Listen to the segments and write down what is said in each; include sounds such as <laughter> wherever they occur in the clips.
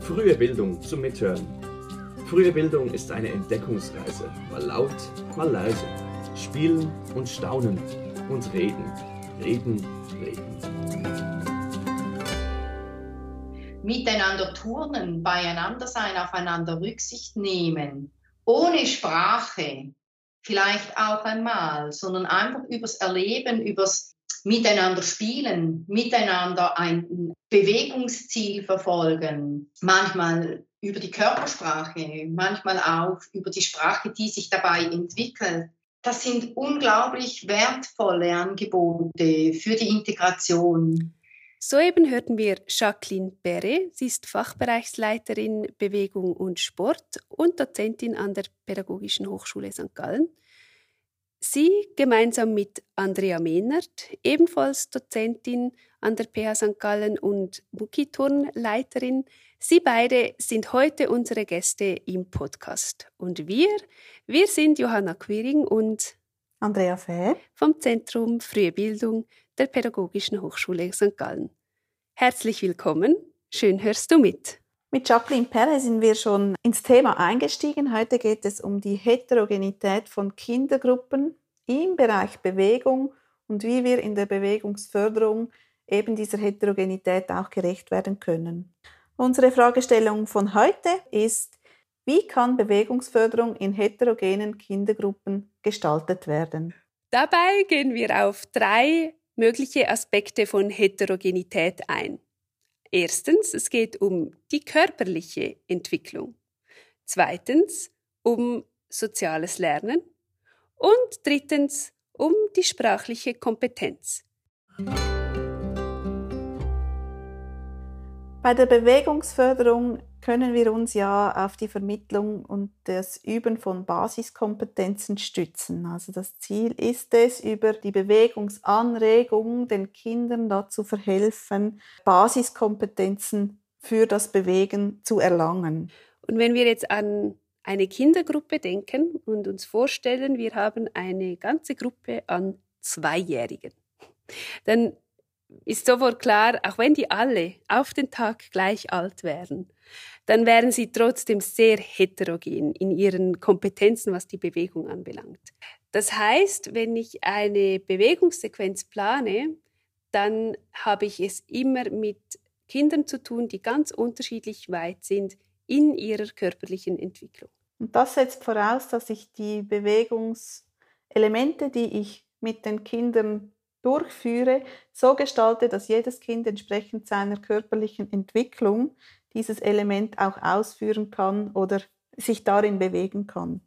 Frühe Bildung zum Mithören. Frühe Bildung ist eine Entdeckungsreise, mal laut, mal leise. Spielen und staunen und reden, reden, reden. Miteinander turnen, beieinander sein, aufeinander Rücksicht nehmen, ohne Sprache, vielleicht auch einmal, sondern einfach übers Erleben, übers miteinander spielen, miteinander ein Bewegungsziel verfolgen, manchmal über die Körpersprache, manchmal auch über die Sprache, die sich dabei entwickelt. Das sind unglaublich wertvolle Angebote für die Integration. Soeben hörten wir Jacqueline Berre. Sie ist Fachbereichsleiterin Bewegung und Sport und Dozentin an der Pädagogischen Hochschule St. Gallen. Sie gemeinsam mit Andrea Mehnert, ebenfalls Dozentin an der PH St. Gallen und Muckiturnleiterin, Sie beide sind heute unsere Gäste im Podcast. Und wir, wir sind Johanna Quiring und Andrea Fäh vom Zentrum Frühe Bildung der Pädagogischen Hochschule St. Gallen. Herzlich willkommen, schön hörst du mit. Mit Jacqueline Perre sind wir schon ins Thema eingestiegen. Heute geht es um die Heterogenität von Kindergruppen im Bereich Bewegung und wie wir in der Bewegungsförderung eben dieser Heterogenität auch gerecht werden können. Unsere Fragestellung von heute ist, wie kann Bewegungsförderung in heterogenen Kindergruppen gestaltet werden? Dabei gehen wir auf drei mögliche Aspekte von Heterogenität ein. Erstens, es geht um die körperliche Entwicklung. Zweitens, um soziales Lernen. Und drittens, um die sprachliche Kompetenz. Bei der Bewegungsförderung können wir uns ja auf die Vermittlung und das Üben von Basiskompetenzen stützen. Also das Ziel ist es, über die Bewegungsanregung den Kindern dazu verhelfen, Basiskompetenzen für das Bewegen zu erlangen. Und wenn wir jetzt an eine Kindergruppe denken und uns vorstellen, wir haben eine ganze Gruppe an Zweijährigen, dann ist sofort klar, auch wenn die alle auf den Tag gleich alt wären, dann wären sie trotzdem sehr heterogen in ihren Kompetenzen, was die Bewegung anbelangt. Das heißt, wenn ich eine Bewegungssequenz plane, dann habe ich es immer mit Kindern zu tun, die ganz unterschiedlich weit sind in ihrer körperlichen Entwicklung. Und das setzt voraus, dass ich die Bewegungselemente, die ich mit den Kindern durchführe, so gestalte, dass jedes Kind entsprechend seiner körperlichen Entwicklung dieses Element auch ausführen kann oder sich darin bewegen kann.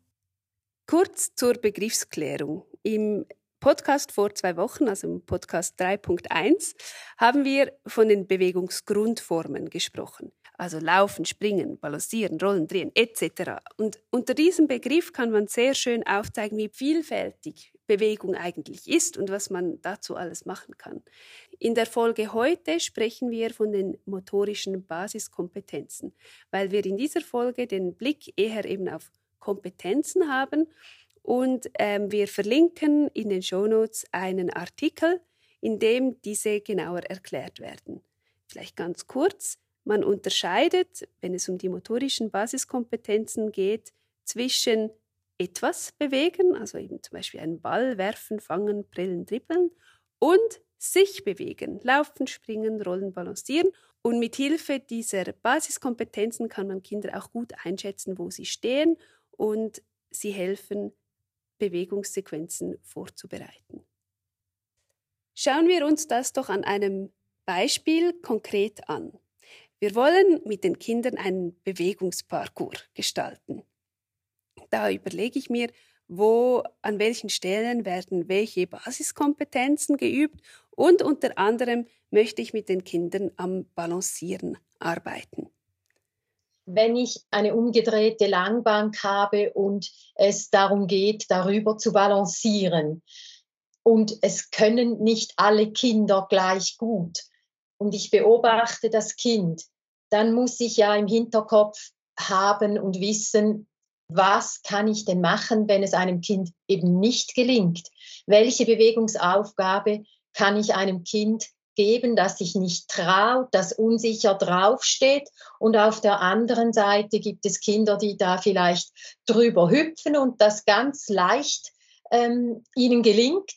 Kurz zur Begriffsklärung. Im Podcast vor zwei Wochen, also im Podcast 3.1, haben wir von den Bewegungsgrundformen gesprochen. Also laufen, springen, balancieren, rollen, drehen etc. Und unter diesem Begriff kann man sehr schön aufzeigen, wie vielfältig Bewegung eigentlich ist und was man dazu alles machen kann. In der Folge heute sprechen wir von den motorischen Basiskompetenzen, weil wir in dieser Folge den Blick eher eben auf Kompetenzen haben und ähm, wir verlinken in den Shownotes einen Artikel, in dem diese genauer erklärt werden. Vielleicht ganz kurz, man unterscheidet, wenn es um die motorischen Basiskompetenzen geht, zwischen etwas bewegen, also eben zum Beispiel einen Ball werfen, fangen, brillen, dribbeln und sich bewegen, laufen, springen, rollen, balancieren. Und mit Hilfe dieser Basiskompetenzen kann man Kinder auch gut einschätzen, wo sie stehen und sie helfen, Bewegungssequenzen vorzubereiten. Schauen wir uns das doch an einem Beispiel konkret an. Wir wollen mit den Kindern einen Bewegungsparcours gestalten. Da überlege ich mir, wo, an welchen Stellen werden welche Basiskompetenzen geübt und unter anderem möchte ich mit den Kindern am Balancieren arbeiten. Wenn ich eine umgedrehte Langbank habe und es darum geht, darüber zu balancieren. Und es können nicht alle Kinder gleich gut. Und ich beobachte das Kind, dann muss ich ja im Hinterkopf haben und wissen, was kann ich denn machen, wenn es einem Kind eben nicht gelingt? Welche Bewegungsaufgabe kann ich einem Kind geben, das sich nicht traut, das unsicher draufsteht. Und auf der anderen Seite gibt es Kinder, die da vielleicht drüber hüpfen und das ganz leicht ähm, ihnen gelingt.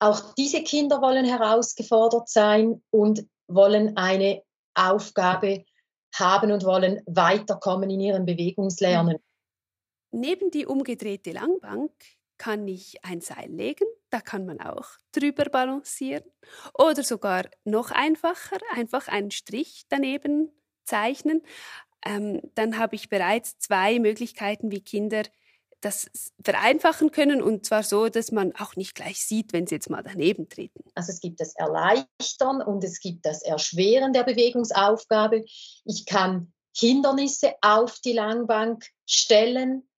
Auch diese Kinder wollen herausgefordert sein und wollen eine Aufgabe haben und wollen weiterkommen in ihrem Bewegungslernen. Neben die umgedrehte Langbank kann ich ein Seil legen, da kann man auch drüber balancieren oder sogar noch einfacher, einfach einen Strich daneben zeichnen. Ähm, dann habe ich bereits zwei Möglichkeiten, wie Kinder das vereinfachen können und zwar so, dass man auch nicht gleich sieht, wenn sie jetzt mal daneben treten. Also es gibt das Erleichtern und es gibt das Erschweren der Bewegungsaufgabe. Ich kann Hindernisse auf die Langbank stellen,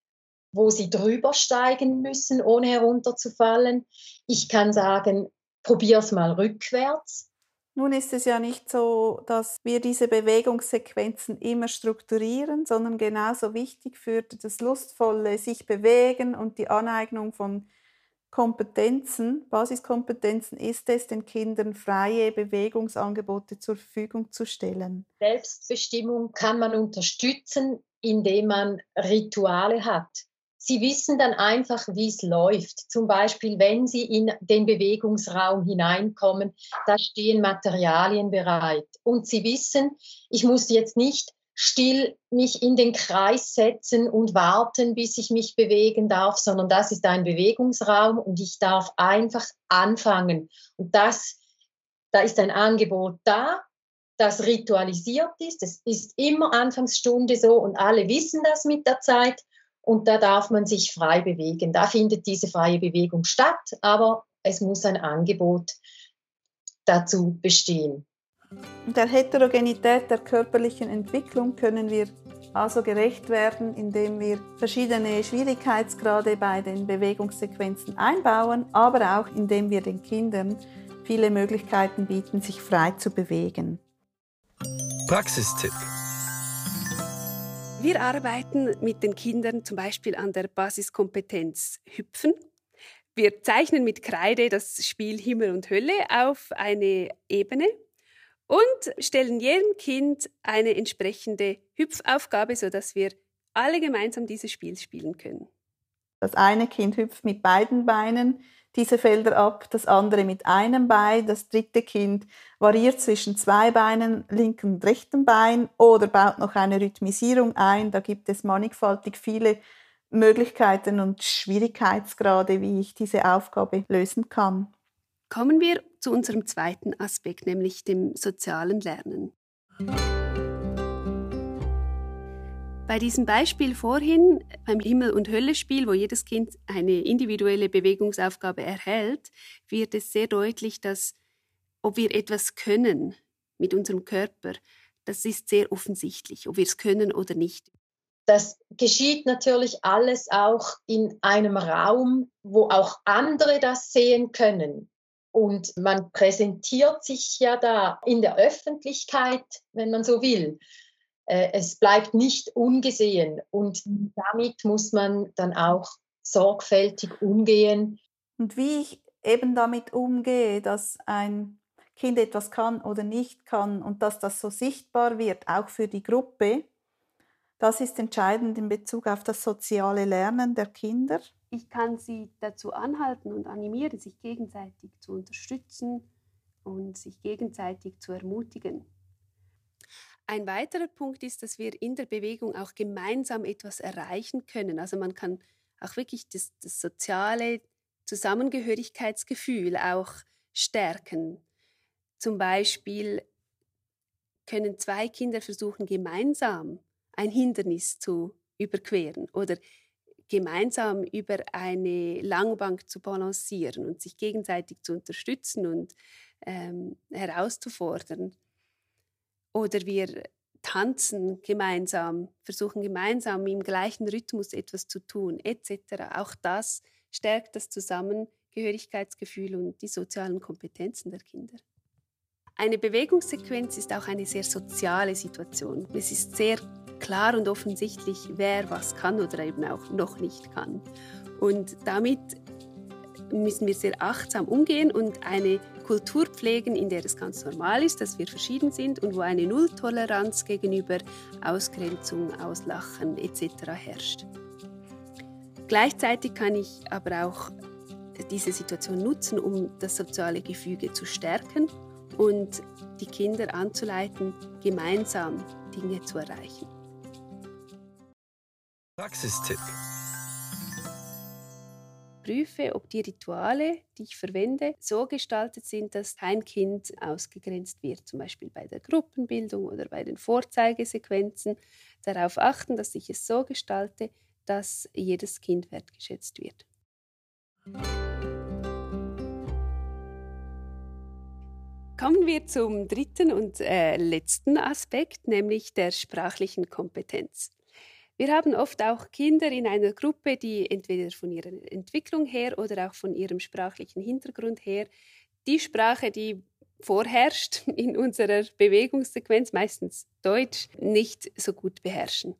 wo sie drüber steigen müssen, ohne herunterzufallen. Ich kann sagen, probier's mal rückwärts. Nun ist es ja nicht so, dass wir diese Bewegungssequenzen immer strukturieren, sondern genauso wichtig für das lustvolle sich bewegen und die Aneignung von Kompetenzen, Basiskompetenzen ist es, den Kindern freie Bewegungsangebote zur Verfügung zu stellen. Selbstbestimmung kann man unterstützen, indem man Rituale hat. Sie wissen dann einfach, wie es läuft. Zum Beispiel, wenn Sie in den Bewegungsraum hineinkommen, da stehen Materialien bereit. Und Sie wissen, ich muss jetzt nicht still mich in den Kreis setzen und warten, bis ich mich bewegen darf, sondern das ist ein Bewegungsraum und ich darf einfach anfangen. Und das, da ist ein Angebot da, das ritualisiert ist. Es ist immer Anfangsstunde so und alle wissen das mit der Zeit und da darf man sich frei bewegen. Da findet diese freie Bewegung statt, aber es muss ein Angebot dazu bestehen. Der Heterogenität der körperlichen Entwicklung können wir also gerecht werden, indem wir verschiedene Schwierigkeitsgrade bei den Bewegungssequenzen einbauen, aber auch indem wir den Kindern viele Möglichkeiten bieten, sich frei zu bewegen. Praxistipp wir arbeiten mit den Kindern zum Beispiel an der Basiskompetenz Hüpfen. Wir zeichnen mit Kreide das Spiel Himmel und Hölle auf eine Ebene und stellen jedem Kind eine entsprechende Hüpfaufgabe, sodass wir alle gemeinsam dieses Spiel spielen können. Das eine Kind hüpft mit beiden Beinen, diese Felder ab, das andere mit einem Bein, das dritte Kind variiert zwischen zwei Beinen, linken und rechten Bein oder baut noch eine Rhythmisierung ein. Da gibt es mannigfaltig viele Möglichkeiten und Schwierigkeitsgrade, wie ich diese Aufgabe lösen kann. Kommen wir zu unserem zweiten Aspekt, nämlich dem sozialen Lernen. Bei diesem Beispiel vorhin, beim Himmel- und Hölle-Spiel, wo jedes Kind eine individuelle Bewegungsaufgabe erhält, wird es sehr deutlich, dass ob wir etwas können mit unserem Körper, das ist sehr offensichtlich, ob wir es können oder nicht. Das geschieht natürlich alles auch in einem Raum, wo auch andere das sehen können. Und man präsentiert sich ja da in der Öffentlichkeit, wenn man so will. Äh, es bleibt nicht ungesehen und damit muss man dann auch sorgfältig umgehen. Und wie ich eben damit umgehe, dass ein Kind etwas kann oder nicht kann und dass das so sichtbar wird, auch für die Gruppe, das ist entscheidend in Bezug auf das soziale Lernen der Kinder. Ich kann sie dazu anhalten und animieren, sich gegenseitig zu unterstützen und sich gegenseitig zu ermutigen. Ein weiterer Punkt ist, dass wir in der Bewegung auch gemeinsam etwas erreichen können. Also man kann auch wirklich das, das soziale Zusammengehörigkeitsgefühl auch stärken. Zum Beispiel können zwei Kinder versuchen, gemeinsam ein Hindernis zu überqueren oder gemeinsam über eine Langbank zu balancieren und sich gegenseitig zu unterstützen und ähm, herauszufordern. Oder wir tanzen gemeinsam, versuchen gemeinsam im gleichen Rhythmus etwas zu tun, etc. Auch das stärkt das Zusammengehörigkeitsgefühl und die sozialen Kompetenzen der Kinder. Eine Bewegungssequenz ist auch eine sehr soziale Situation. Es ist sehr klar und offensichtlich, wer was kann oder eben auch noch nicht kann. Und damit müssen wir sehr achtsam umgehen und eine Kultur pflegen, in der es ganz normal ist, dass wir verschieden sind und wo eine Nulltoleranz gegenüber Ausgrenzung, Auslachen etc. herrscht. Gleichzeitig kann ich aber auch diese Situation nutzen, um das soziale Gefüge zu stärken und die Kinder anzuleiten, gemeinsam Dinge zu erreichen. Praxistipp. Prüfe, ob die Rituale, die ich verwende, so gestaltet sind, dass kein Kind ausgegrenzt wird, zum Beispiel bei der Gruppenbildung oder bei den Vorzeigesequenzen. Darauf achten, dass ich es so gestalte, dass jedes Kind wertgeschätzt wird. Kommen wir zum dritten und äh, letzten Aspekt, nämlich der sprachlichen Kompetenz. Wir haben oft auch Kinder in einer Gruppe, die entweder von ihrer Entwicklung her oder auch von ihrem sprachlichen Hintergrund her die Sprache, die vorherrscht <laughs> in unserer Bewegungssequenz, meistens Deutsch, nicht so gut beherrschen.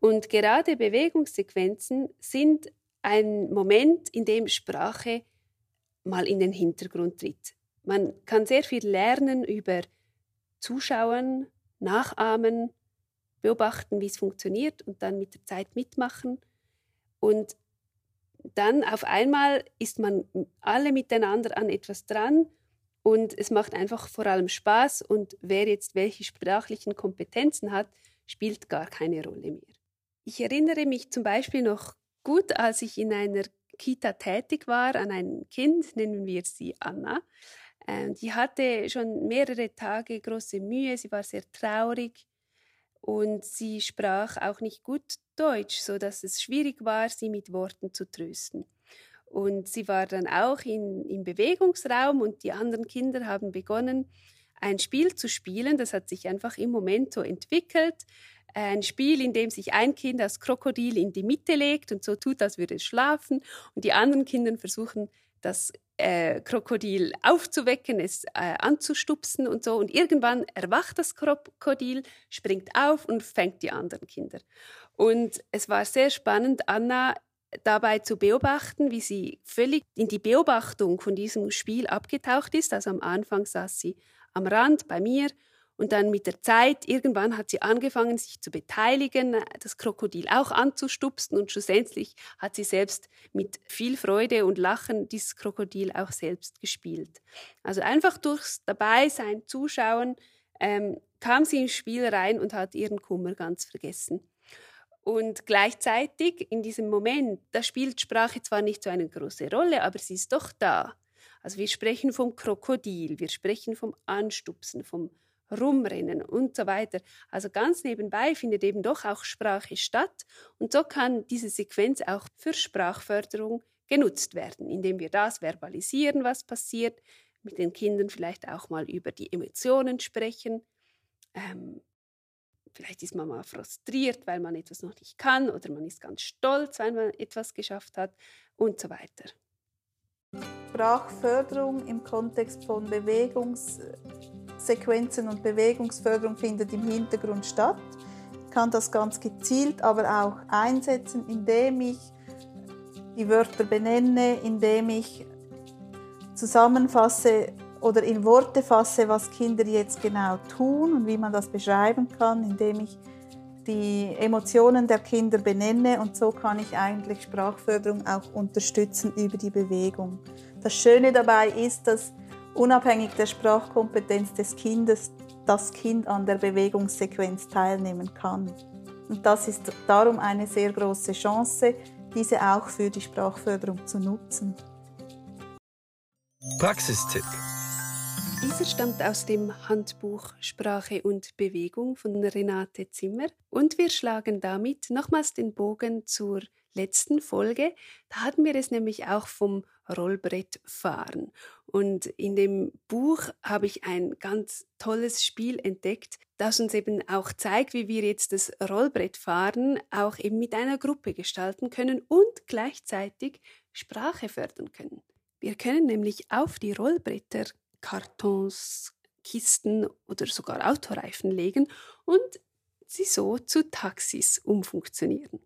Und gerade Bewegungssequenzen sind ein Moment, in dem Sprache mal in den Hintergrund tritt. Man kann sehr viel lernen über Zuschauen, Nachahmen, beobachten, wie es funktioniert und dann mit der Zeit mitmachen. Und dann auf einmal ist man alle miteinander an etwas dran und es macht einfach vor allem Spaß und wer jetzt welche sprachlichen Kompetenzen hat, spielt gar keine Rolle mehr. Ich erinnere mich zum Beispiel noch gut, als ich in einer Kita tätig war, an ein Kind, nennen wir sie Anna. Ähm, die hatte schon mehrere Tage große Mühe, sie war sehr traurig und sie sprach auch nicht gut Deutsch, so dass es schwierig war, sie mit Worten zu trösten. Und sie war dann auch in, im Bewegungsraum und die anderen Kinder haben begonnen, ein Spiel zu spielen. Das hat sich einfach im Moment so entwickelt. Ein Spiel, in dem sich ein Kind als Krokodil in die Mitte legt und so tut, als würde es schlafen. Und die anderen Kinder versuchen, das äh, Krokodil aufzuwecken, es äh, anzustupsen und so. Und irgendwann erwacht das Krokodil, springt auf und fängt die anderen Kinder. Und es war sehr spannend, Anna dabei zu beobachten, wie sie völlig in die Beobachtung von diesem Spiel abgetaucht ist. Also am Anfang saß sie am Rand bei mir und dann mit der Zeit, irgendwann hat sie angefangen, sich zu beteiligen, das Krokodil auch anzustupsen und schlussendlich hat sie selbst mit viel Freude und Lachen dieses Krokodil auch selbst gespielt. Also einfach durchs Dabeisein, Zuschauen, ähm, kam sie ins Spiel rein und hat ihren Kummer ganz vergessen. Und gleichzeitig in diesem Moment, da spielt Sprache zwar nicht so eine große Rolle, aber sie ist doch da. Also wir sprechen vom Krokodil, wir sprechen vom Anstupsen, vom rumrennen und so weiter. Also ganz nebenbei findet eben doch auch Sprache statt und so kann diese Sequenz auch für Sprachförderung genutzt werden, indem wir das verbalisieren, was passiert, mit den Kindern vielleicht auch mal über die Emotionen sprechen. Ähm, vielleicht ist man mal frustriert, weil man etwas noch nicht kann oder man ist ganz stolz, weil man etwas geschafft hat und so weiter. Sprachförderung im Kontext von Bewegungs Sequenzen und Bewegungsförderung findet im Hintergrund statt. Ich kann das ganz gezielt aber auch einsetzen, indem ich die Wörter benenne, indem ich zusammenfasse oder in Worte fasse, was Kinder jetzt genau tun und wie man das beschreiben kann, indem ich die Emotionen der Kinder benenne und so kann ich eigentlich Sprachförderung auch unterstützen über die Bewegung. Das Schöne dabei ist, dass unabhängig der Sprachkompetenz des Kindes das Kind an der Bewegungssequenz teilnehmen kann. Und das ist darum eine sehr große Chance, diese auch für die Sprachförderung zu nutzen. Praxistipp. Dieser stammt aus dem Handbuch Sprache und Bewegung von Renate Zimmer und wir schlagen damit nochmals den Bogen zur letzten Folge. Da hatten wir es nämlich auch vom Rollbrettfahren. Und in dem Buch habe ich ein ganz tolles Spiel entdeckt, das uns eben auch zeigt, wie wir jetzt das Rollbrettfahren auch eben mit einer Gruppe gestalten können und gleichzeitig Sprache fördern können. Wir können nämlich auf die Rollbretter Kartons, Kisten oder sogar Autoreifen legen und sie so zu Taxis umfunktionieren.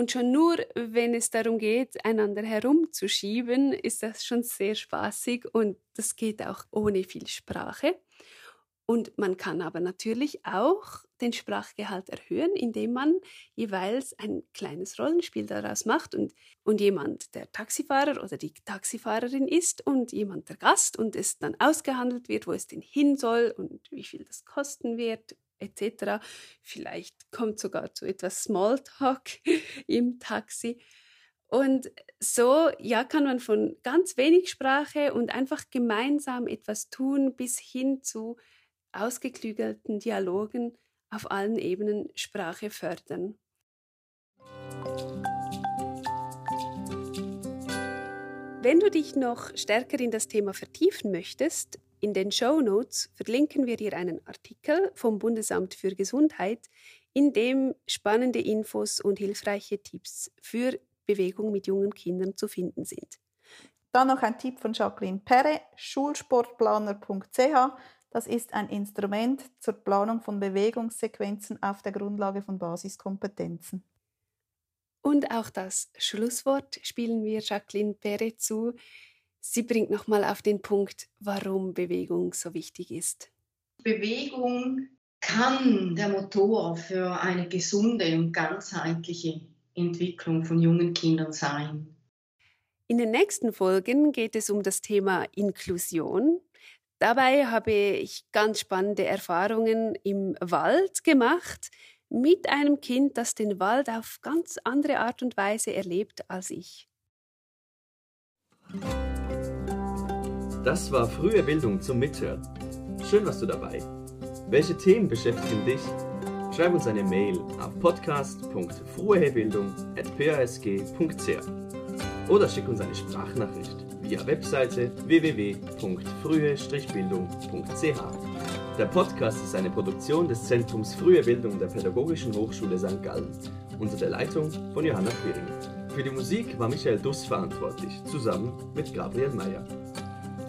Und schon nur, wenn es darum geht, einander herumzuschieben, ist das schon sehr spaßig und das geht auch ohne viel Sprache. Und man kann aber natürlich auch den Sprachgehalt erhöhen, indem man jeweils ein kleines Rollenspiel daraus macht und, und jemand der Taxifahrer oder die Taxifahrerin ist und jemand der Gast und es dann ausgehandelt wird, wo es denn hin soll und wie viel das kosten wird etc. Vielleicht kommt sogar zu etwas Smalltalk <laughs> im Taxi. Und so ja, kann man von ganz wenig Sprache und einfach gemeinsam etwas tun bis hin zu ausgeklügelten Dialogen auf allen Ebenen Sprache fördern. Wenn du dich noch stärker in das Thema vertiefen möchtest, in den Show Notes verlinken wir dir einen Artikel vom Bundesamt für Gesundheit, in dem spannende Infos und hilfreiche Tipps für Bewegung mit jungen Kindern zu finden sind. Dann noch ein Tipp von Jacqueline Perre, schulsportplaner.ch. Das ist ein Instrument zur Planung von Bewegungssequenzen auf der Grundlage von Basiskompetenzen. Und auch das Schlusswort spielen wir Jacqueline Perre zu. Sie bringt nochmal auf den Punkt, warum Bewegung so wichtig ist. Bewegung kann der Motor für eine gesunde und ganzheitliche Entwicklung von jungen Kindern sein. In den nächsten Folgen geht es um das Thema Inklusion. Dabei habe ich ganz spannende Erfahrungen im Wald gemacht mit einem Kind, das den Wald auf ganz andere Art und Weise erlebt als ich. Das war frühe Bildung zum Mithören. Schön warst du dabei. Welche Themen beschäftigen dich? Schreib uns eine Mail auf podcast.fruehebildung.pasg.ch oder schick uns eine Sprachnachricht via Webseite www.frühe-bildung.ch. Der Podcast ist eine Produktion des Zentrums Frühe Bildung der Pädagogischen Hochschule St. Gallen unter der Leitung von Johanna Quiring. Für die Musik war Michael Duss verantwortlich, zusammen mit Gabriel Meyer.